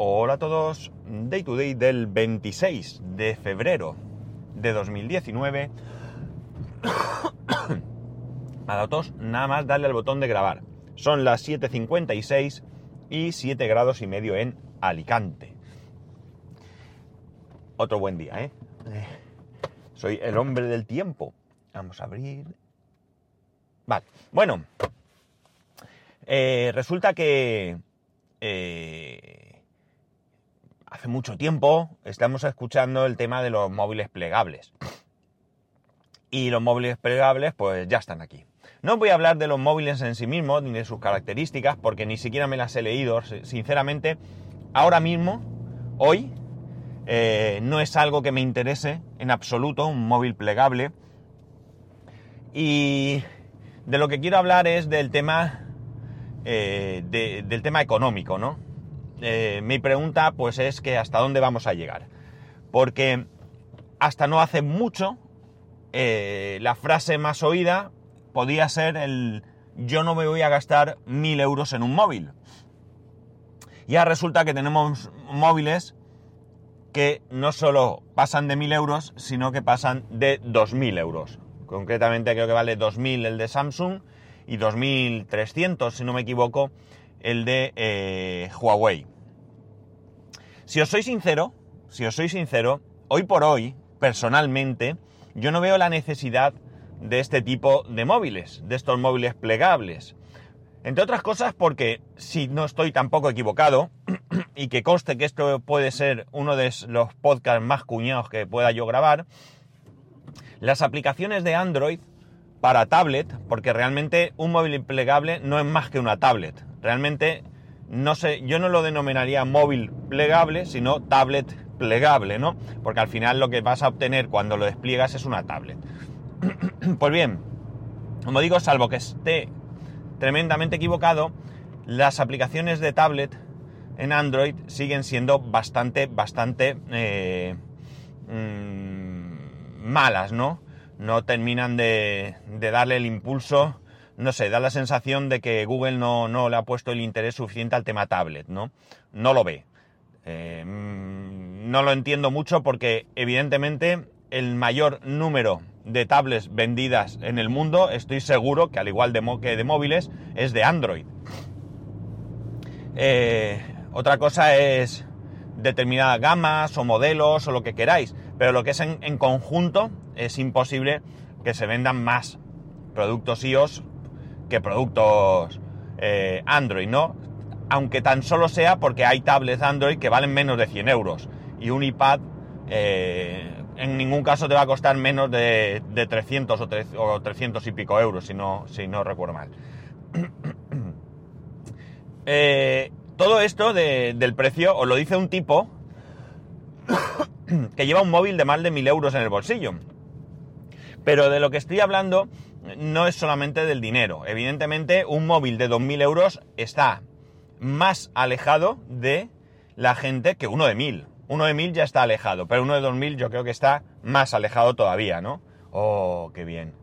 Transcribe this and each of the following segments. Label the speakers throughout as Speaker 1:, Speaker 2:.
Speaker 1: Hola a todos, Day to Day del 26 de febrero de 2019. a datos, nada más darle al botón de grabar. Son las 7.56 y 7 grados y medio en Alicante. Otro buen día, ¿eh? Soy el hombre del tiempo. Vamos a abrir. Vale, bueno. Eh, resulta que eh, hace mucho tiempo estamos escuchando el tema de los móviles plegables. Y los móviles plegables pues ya están aquí. No voy a hablar de los móviles en sí mismos ni de sus características porque ni siquiera me las he leído. Sinceramente, ahora mismo, hoy, eh, no es algo que me interese en absoluto, un móvil plegable. Y de lo que quiero hablar es del tema, eh, del tema económico, ¿no? Eh, mi pregunta pues es que hasta dónde vamos a llegar. Porque hasta no hace mucho eh, la frase más oída podía ser el yo no me voy a gastar mil euros en un móvil. Ya resulta que tenemos móviles que no solo pasan de mil euros, sino que pasan de dos mil euros. Concretamente creo que vale 2.000 el de Samsung y 2.300, si no me equivoco, el de eh, Huawei. Si os soy sincero, si os soy sincero, hoy por hoy, personalmente, yo no veo la necesidad de este tipo de móviles, de estos móviles plegables. Entre otras cosas porque, si no estoy tampoco equivocado, y que conste que esto puede ser uno de los podcasts más cuñados que pueda yo grabar, las aplicaciones de Android para tablet, porque realmente un móvil plegable no es más que una tablet. Realmente, no sé, yo no lo denominaría móvil plegable, sino tablet plegable, ¿no? Porque al final lo que vas a obtener cuando lo despliegas es una tablet. pues bien, como digo, salvo que esté tremendamente equivocado, las aplicaciones de tablet en Android siguen siendo bastante, bastante eh, mmm, malas, ¿no? No terminan de, darle el impulso, no sé, da la sensación de que Google no, no, le ha puesto el interés suficiente al tema tablet, ¿no? No lo ve. Eh, no lo entiendo mucho porque evidentemente el mayor número de tablets vendidas en el mundo, estoy seguro que al igual de que de móviles, es de Android. Eh, otra cosa es determinadas gamas o modelos o lo que queráis, pero lo que es en conjunto es imposible que se vendan más productos iOS que productos eh, Android, ¿no? Aunque tan solo sea porque hay tablets Android que valen menos de 100 euros y un iPad eh, en ningún caso te va a costar menos de, de 300 o, 3, o, 300 y pico euros, si no, si no recuerdo mal. eh, todo esto de, del precio os lo dice un tipo que lleva un móvil de más de 1000 euros en el bolsillo. Pero de lo que estoy hablando no es solamente del dinero. Evidentemente, un móvil de 2000 euros está más alejado de la gente que uno de 1000. Uno de 1000 ya está alejado, pero uno de 2000 yo creo que está más alejado todavía, ¿no? Oh, qué bien.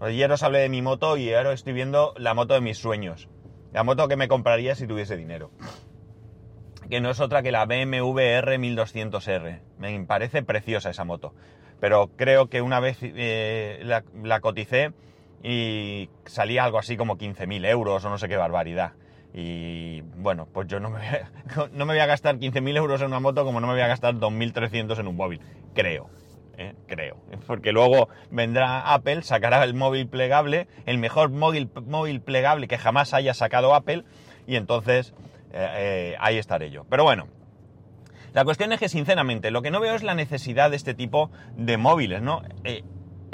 Speaker 1: Ayer os hablé de mi moto y ahora estoy viendo la moto de mis sueños. La moto que me compraría si tuviese dinero. Que no es otra que la BMW R1200R. Me parece preciosa esa moto. Pero creo que una vez eh, la, la, coticé y salía algo así como 15.000 euros o no sé qué barbaridad. Y bueno, pues yo no me voy a, no me voy a gastar 15.000 euros en una moto como no me voy a gastar 2.300 en un móvil. Creo. ¿eh? creo. Porque luego vendrá Apple, sacará el móvil plegable, el mejor móvil, móvil plegable que jamás haya sacado Apple, y entonces eh, eh, ahí estaré yo. Pero bueno, la cuestión es que sinceramente lo que no veo es la necesidad de este tipo de móviles, ¿no?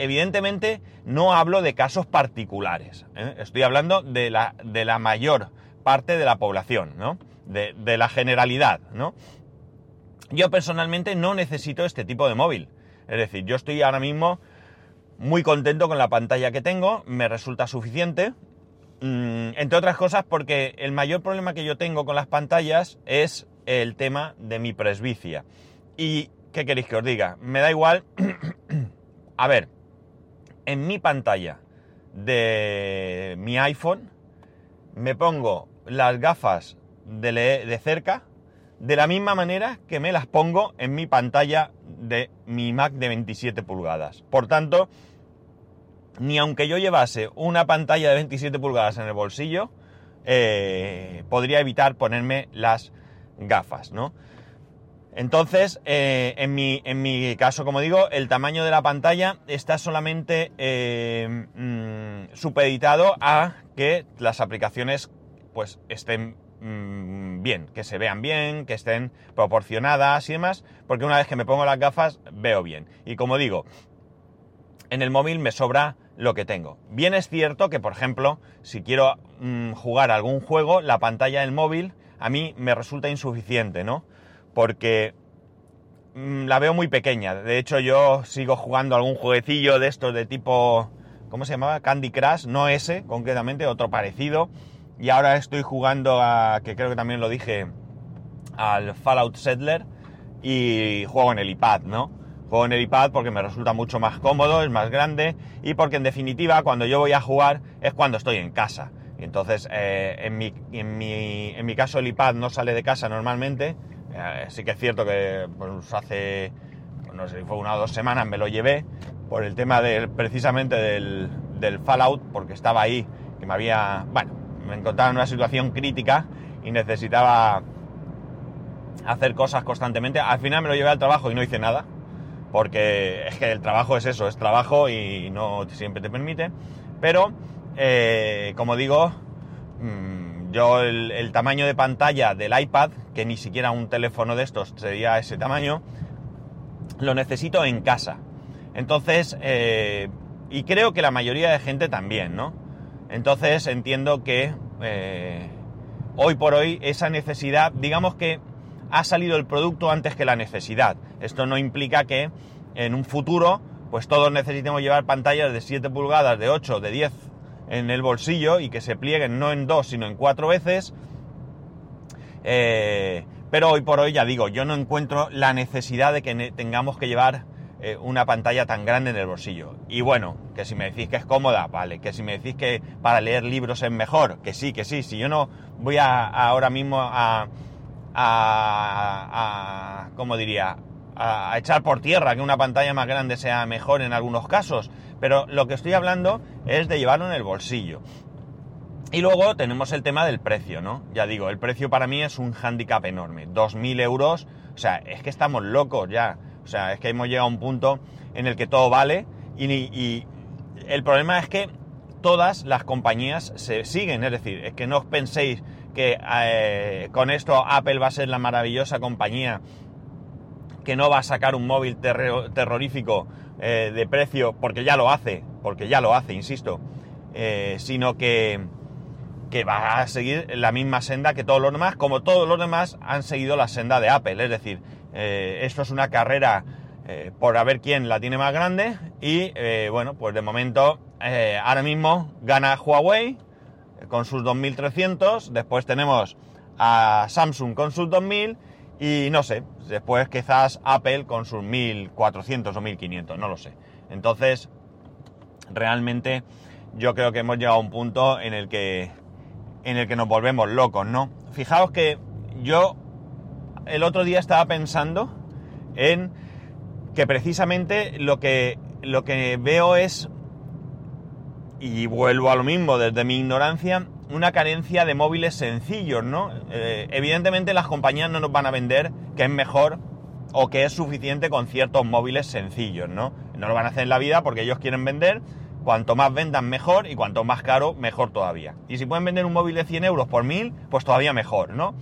Speaker 1: Evidentemente no hablo de casos particulares, ¿eh? estoy hablando de la, de la, mayor parte de la población. De, de la generalidad, ¿no? Yo personalmente no necesito este tipo de móvil. Es decir, yo estoy ahora mismo muy contento con la pantalla que tengo, me resulta suficiente. Mm, entre otras cosas porque el mayor problema que yo tengo con las pantallas es el tema de mi presbicia. ¿Y qué queréis que os diga? Me da igual. A ver, en mi pantalla de mi iPhone me pongo las gafas de, de cerca de la misma manera que me las pongo en mi pantalla de mi Mac de 27 pulgadas. Por tanto, ni aunque yo llevase una pantalla de 27 pulgadas en el bolsillo, eh, podría evitar ponerme las gafas, ¿no? Entonces, eh, en, mi, en, mi, caso, como digo, el tamaño de la pantalla está solamente eh, mm, supeditado a que las aplicaciones pues estén mm, bien, que se vean bien, que estén proporcionadas y demás, porque una vez que me pongo las gafas veo bien. Y como digo, en el móvil me sobra lo que tengo. Bien es cierto que, por ejemplo, si quiero mm, jugar algún juego, la pantalla del móvil a mí me resulta insuficiente, ¿no? Porque mm, la veo muy pequeña. De hecho, yo sigo jugando algún jueguecillo de estos de tipo, ¿cómo se llamaba? Candy Crush, no ese, concretamente, otro parecido. Y ahora estoy jugando a, que creo que también lo dije, al Fallout Settler y juego en el iPad, ¿no? Juego en el iPad porque me resulta mucho más cómodo, es más grande y porque en definitiva cuando yo voy a jugar es cuando estoy en casa. Y entonces eh, en, mi, en, mi, en, mi, caso el iPad no sale de casa normalmente. Eh, sí que es cierto que pues, hace, no sé si fue una o dos semanas me lo llevé por el tema del, precisamente del, del Fallout porque estaba ahí, que me había, bueno, me encontraba en una situación crítica y necesitaba hacer cosas constantemente. Al final me lo llevé al trabajo y no hice nada porque es que el trabajo es eso, es trabajo y no siempre te permite. Pero, eh, como digo, mmm, yo el, tamaño de pantalla del iPad, que ni siquiera un teléfono de estos sería ese tamaño, lo necesito en casa. Entonces, eh, y creo que la mayoría de gente también, ¿no? Entonces entiendo que eh, hoy por hoy esa necesidad, digamos que ha salido el producto antes que la necesidad. Esto no implica que en un futuro pues todos necesitemos llevar pantallas de 7 pulgadas, de 8, de 10 en el bolsillo y que se plieguen no en dos sino en cuatro veces. Eh, pero hoy por hoy ya digo, yo no encuentro la necesidad de que tengamos que llevar eh, una pantalla tan grande en el bolsillo. Y bueno, que si me decís que es cómoda, vale, que si me decís que para leer libros es mejor, que sí, que sí, si yo no voy a, ahora mismo a a, ¿cómo diría? A, echar por tierra que una pantalla más grande sea mejor en algunos casos, pero lo que estoy hablando es de llevarlo en el bolsillo. Y luego tenemos el tema del precio, ¿no? Ya digo, el precio para mí es un hándicap enorme. 2.000 euros, o sea, es que estamos locos ya. O sea, es que hemos llegado a un punto en el que todo vale y, el problema es que todas las compañías se siguen, es decir, es que no os penséis que eh, con esto Apple va a ser la maravillosa compañía que no va a sacar un móvil terrorífico eh, de precio, porque ya lo hace, porque ya lo hace, insisto, eh, sino que, que va a seguir la misma senda que todos los demás, como todos los demás han seguido la senda de Apple. Es decir, esto es una carrera por a ver quién la tiene más grande y bueno, pues de momento, ahora mismo gana Huawei, con sus 2300, después tenemos a Samsung con sus 2000 y no sé, después quizás Apple con sus 1400 o 1500, no lo sé. Entonces, realmente yo creo que hemos llegado a un punto en el que en el que nos volvemos locos, ¿no? Fijaos que yo el otro día estaba pensando en que precisamente lo que lo que veo es y vuelvo a lo mismo desde mi ignorancia, una carencia de móviles sencillos, ¿no? Eh, evidentemente las compañías no nos van a vender que es mejor o que es suficiente con ciertos móviles sencillos, ¿no? No lo van a hacer en la vida porque ellos quieren vender, cuanto más vendan mejor y cuanto más caro, mejor todavía. Y si pueden vender un móvil de 100 euros por 1000, pues todavía mejor, ¿no?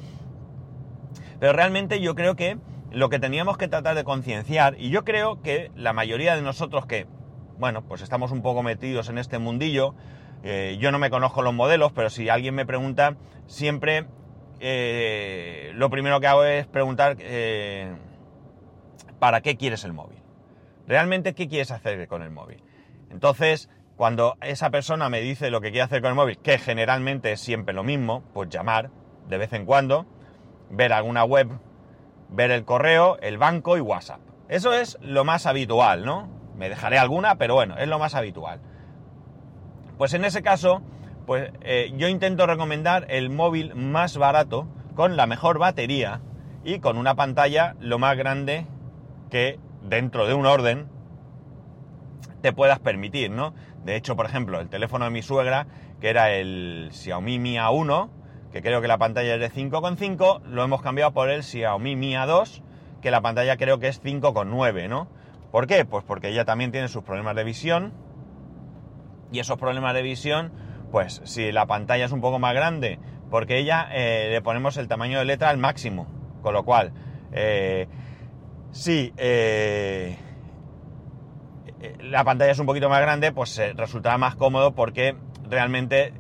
Speaker 1: Pero realmente yo creo que lo que teníamos que tratar de concienciar, y yo creo que la mayoría de nosotros que bueno, pues estamos un poco metidos en este mundillo. Eh, yo no me conozco los modelos, pero si alguien me pregunta, siempre eh, lo primero que hago es preguntar eh, ¿para qué quieres el móvil? ¿Realmente qué quieres hacer con el móvil? Entonces, cuando esa persona me dice lo que quiere hacer con el móvil, que generalmente es siempre lo mismo, pues llamar de vez en cuando, ver alguna web, ver el correo, el banco y WhatsApp. Eso es lo más habitual, ¿no? Me dejaré alguna, pero bueno, es lo más habitual. Pues en ese caso, pues eh, yo intento recomendar el móvil más barato, con la mejor batería y con una pantalla lo más grande que dentro de un orden te puedas permitir, ¿no? De hecho, por ejemplo, el teléfono de mi suegra, que era el Xiaomi Mi A1, que creo que la pantalla es de 5,5, lo hemos cambiado por el Xiaomi Mi A2, que la pantalla creo que es 5,9, ¿no? ¿Por qué? Pues porque ella también tiene sus problemas de visión, y esos problemas de visión, pues si la pantalla es un poco más grande, porque ella eh, le ponemos el tamaño de letra al máximo, con lo cual, eh, sí, eh, la pantalla es un poquito más grande, pues resultará más cómodo porque realmente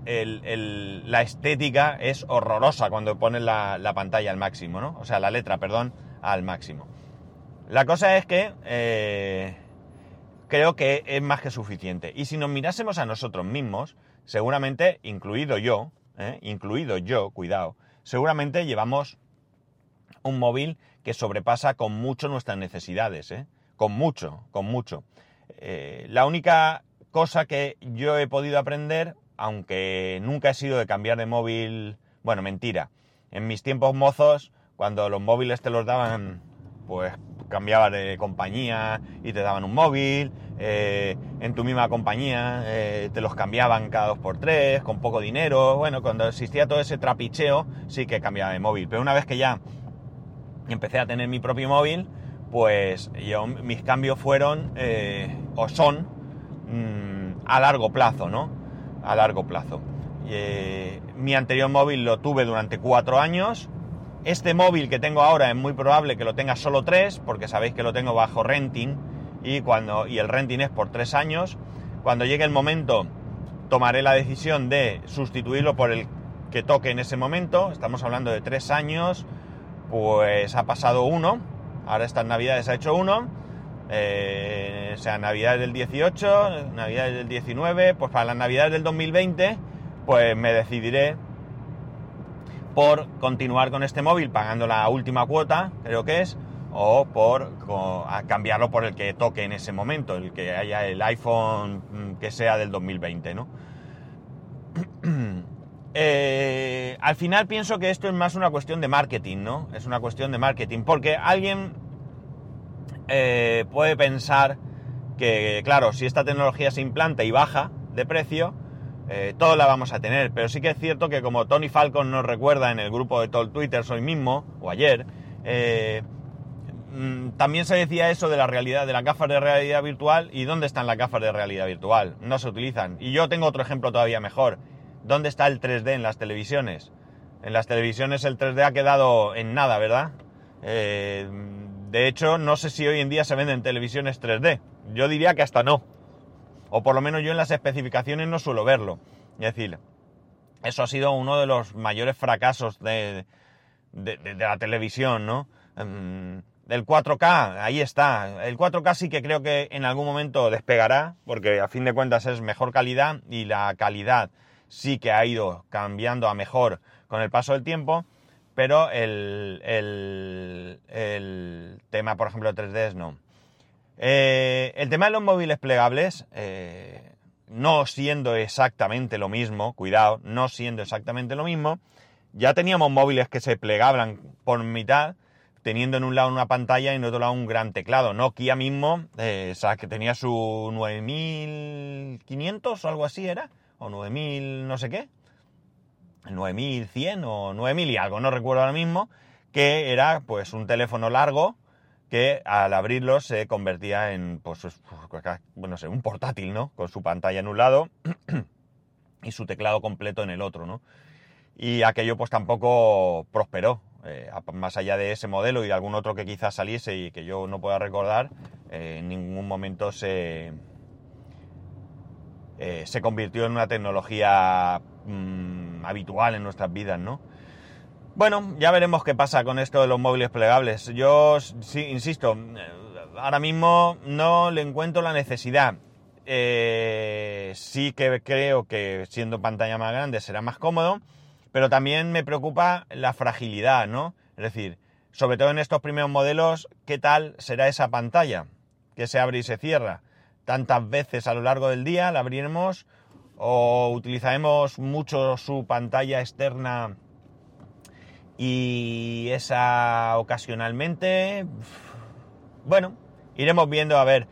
Speaker 1: la estética es horrorosa cuando pones la, la, pantalla al máximo, ¿no? O sea, la letra, perdón, al máximo. La cosa es que creo que es más que suficiente. Y si nos mirásemos a nosotros mismos, seguramente, incluido yo, ¿eh? incluido yo, cuidado, seguramente llevamos un móvil que sobrepasa con mucho nuestras necesidades, ¿eh? con mucho, con mucho. Eh, la única cosa que yo he podido aprender, aunque nunca he sido de cambiar de móvil, bueno, mentira, en mis tiempos mozos, cuando los móviles te los daban pues cambiabas de compañía y te daban un móvil, eh, en tu misma compañía eh, te los cambiaban cada dos por tres, con poco dinero, bueno, cuando existía todo ese trapicheo sí que cambiaba de móvil, pero una vez que ya empecé a tener mi propio móvil, pues yo, mis cambios fueron eh, o son mm, a largo plazo, ¿no? A largo plazo. mi anterior móvil lo tuve durante cuatro años, este móvil que tengo ahora es muy probable que lo tenga solo tres, porque sabéis que lo tengo bajo renting y, cuando, y el renting es por tres años. Cuando llegue el momento tomaré la decisión de sustituirlo por el que toque en ese momento. Estamos hablando de tres años, pues ha pasado uno. Ahora estas navidades ha hecho uno. Eh, o sea, navidades del 18, navidades del 19, pues para las navidades del 2020, pues me decidiré por continuar con este móvil pagando la última cuota, creo que es, o por cambiarlo por el que toque en ese momento, el que haya el iPhone mm, que sea del 2020, ¿no? Eh, al final pienso que esto es más una cuestión de marketing, ¿no? Es una cuestión de marketing, porque alguien eh, puede pensar que, claro, si esta tecnología se implanta y baja de precio, eh, todos la vamos a tener, pero sí que es cierto que como Tony Falcon nos recuerda en el grupo de todo Twitter hoy mismo, o ayer, eh, mm, también se decía eso de la realidad, de las gafas de realidad virtual, y ¿dónde están las gafas de realidad virtual? No se utilizan. Y yo tengo otro ejemplo todavía mejor. ¿Dónde está el 3D en las televisiones? En las televisiones el 3D ha quedado en nada, ¿verdad? Eh, de hecho, no sé si hoy en día se venden televisiones 3D. Yo diría que hasta no o por lo menos yo en las especificaciones no suelo verlo. Es decir, eso ha sido uno de los mayores fracasos de, la televisión, ¿no? Mm, del 4K, ahí está. El 4K sí que creo que en algún momento despegará, porque a fin de cuentas es mejor calidad y la calidad sí que ha ido cambiando a mejor con el paso del tiempo, pero el, el tema, por ejemplo, 3D no. Eh, el tema de los móviles plegables, eh, no siendo exactamente lo mismo, cuidado, no siendo exactamente lo mismo, ya teníamos móviles que se plegaban por mitad, teniendo en un lado una pantalla y en otro lado un gran teclado. Nokia mismo, eh, o que tenía su 9500 o algo así era, o 9000 no sé qué, 9100 o 9000 y algo, no recuerdo ahora mismo, que era pues un teléfono largo que al abrirlo se convertía en, pues, bueno, sé, un portátil, ¿no? Con su pantalla en un lado y su teclado completo en el otro, ¿no? Y aquello pues tampoco prosperó. Eh, más allá de ese modelo y de algún otro que quizás saliese y que yo no pueda recordar, eh, en ningún momento se, eh, se convirtió en una tecnología mm, habitual en nuestras vidas, ¿no? Bueno, ya veremos qué pasa con esto de los móviles plegables. Yo, sí, insisto, ahora mismo no le encuentro la necesidad. Eh, sí que creo que siendo pantalla más grande será más cómodo, pero también me preocupa la fragilidad, ¿no? Es decir, sobre todo en estos primeros modelos, ¿qué tal será esa pantalla? Que se abre y se cierra. Tantas veces a lo largo del día la abriremos o utilizaremos mucho su pantalla externa y esa ocasionalmente, bueno, iremos viendo a ver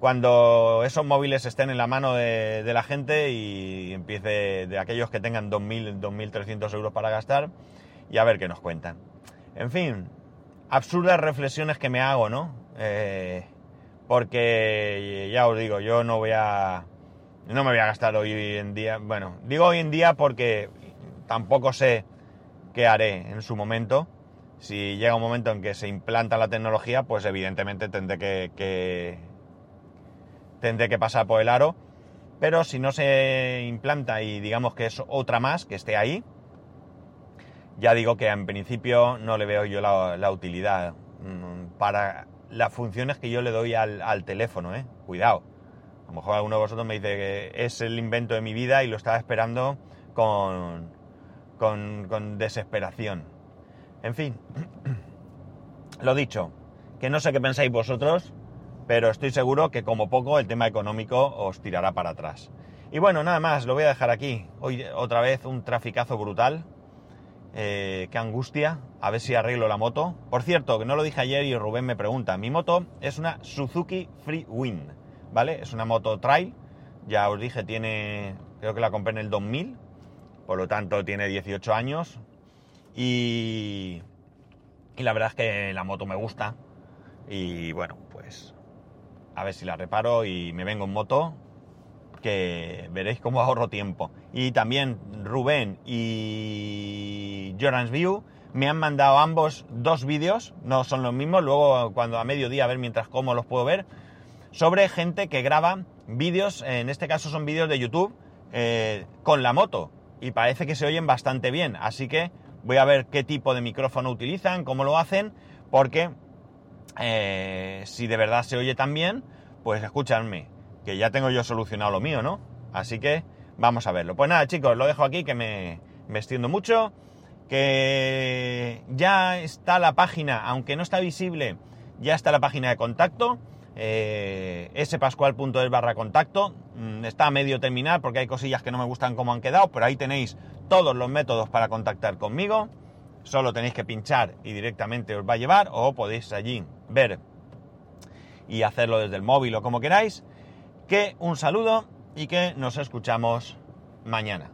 Speaker 1: cuando esos móviles estén en la mano de, la gente y empiece de aquellos que tengan 2.000, 2.300 euros para gastar y a ver qué nos cuentan. En fin, absurdas reflexiones que me hago, ¿no? Eh, porque ya os digo, yo no voy a... No me voy a gastar hoy en día, bueno, digo hoy en día porque tampoco sé qué haré en su momento. Si llega un momento en que se implanta la tecnología, pues evidentemente tendré que tendré que pasar por el aro. Pero si no se implanta y digamos que es otra más que esté ahí, ya digo que en principio no le veo yo la, utilidad mm, para las funciones que yo le doy al, teléfono, ¿eh? Cuidado. A lo mejor alguno de vosotros me dice que es el invento de mi vida y lo estaba esperando con, con, desesperación. En fin, lo dicho, que no sé qué pensáis vosotros, pero estoy seguro que como poco el tema económico os tirará para atrás. Y bueno, nada más, lo voy a dejar aquí. Hoy otra vez un traficazo brutal. Eh, qué angustia. A ver si arreglo la moto. Por cierto, que no lo dije ayer y Rubén me pregunta. Mi moto es una Suzuki Freewin, ¿vale? Es una moto trail. Ya os dije, tiene... Creo que la compré en el 2000. Por lo tanto, tiene 18 años. Y... La verdad es que la moto me gusta. Y bueno, pues a ver si la reparo y me vengo en moto, que veréis cómo ahorro tiempo. Y también Rubén y Jorans View me han mandado ambos dos vídeos, no son los mismos, luego cuando a mediodía a ver mientras cómo los puedo ver, sobre gente que graba vídeos, en este caso son vídeos de YouTube, eh, con la moto. Y parece que se oyen bastante bien, así que voy a ver qué tipo de micrófono utilizan, cómo lo hacen, porque eh, si de verdad se oye tan bien, pues escúchame, que ya tengo yo solucionado lo mío, ¿no? Así que vamos a verlo. Pues nada, chicos, lo dejo aquí, que me, me extiendo mucho, que ya está la página, aunque no está visible, ya está la página de contacto, eh, spascual.es barra contacto, mm, está a medio terminar porque hay cosillas que no me gustan como han quedado, pero ahí tenéis todos los métodos para contactar conmigo solo tenéis que pinchar y directamente os va a llevar o podéis allí ver y hacerlo desde el móvil o como queráis. Que un saludo y que nos escuchamos mañana.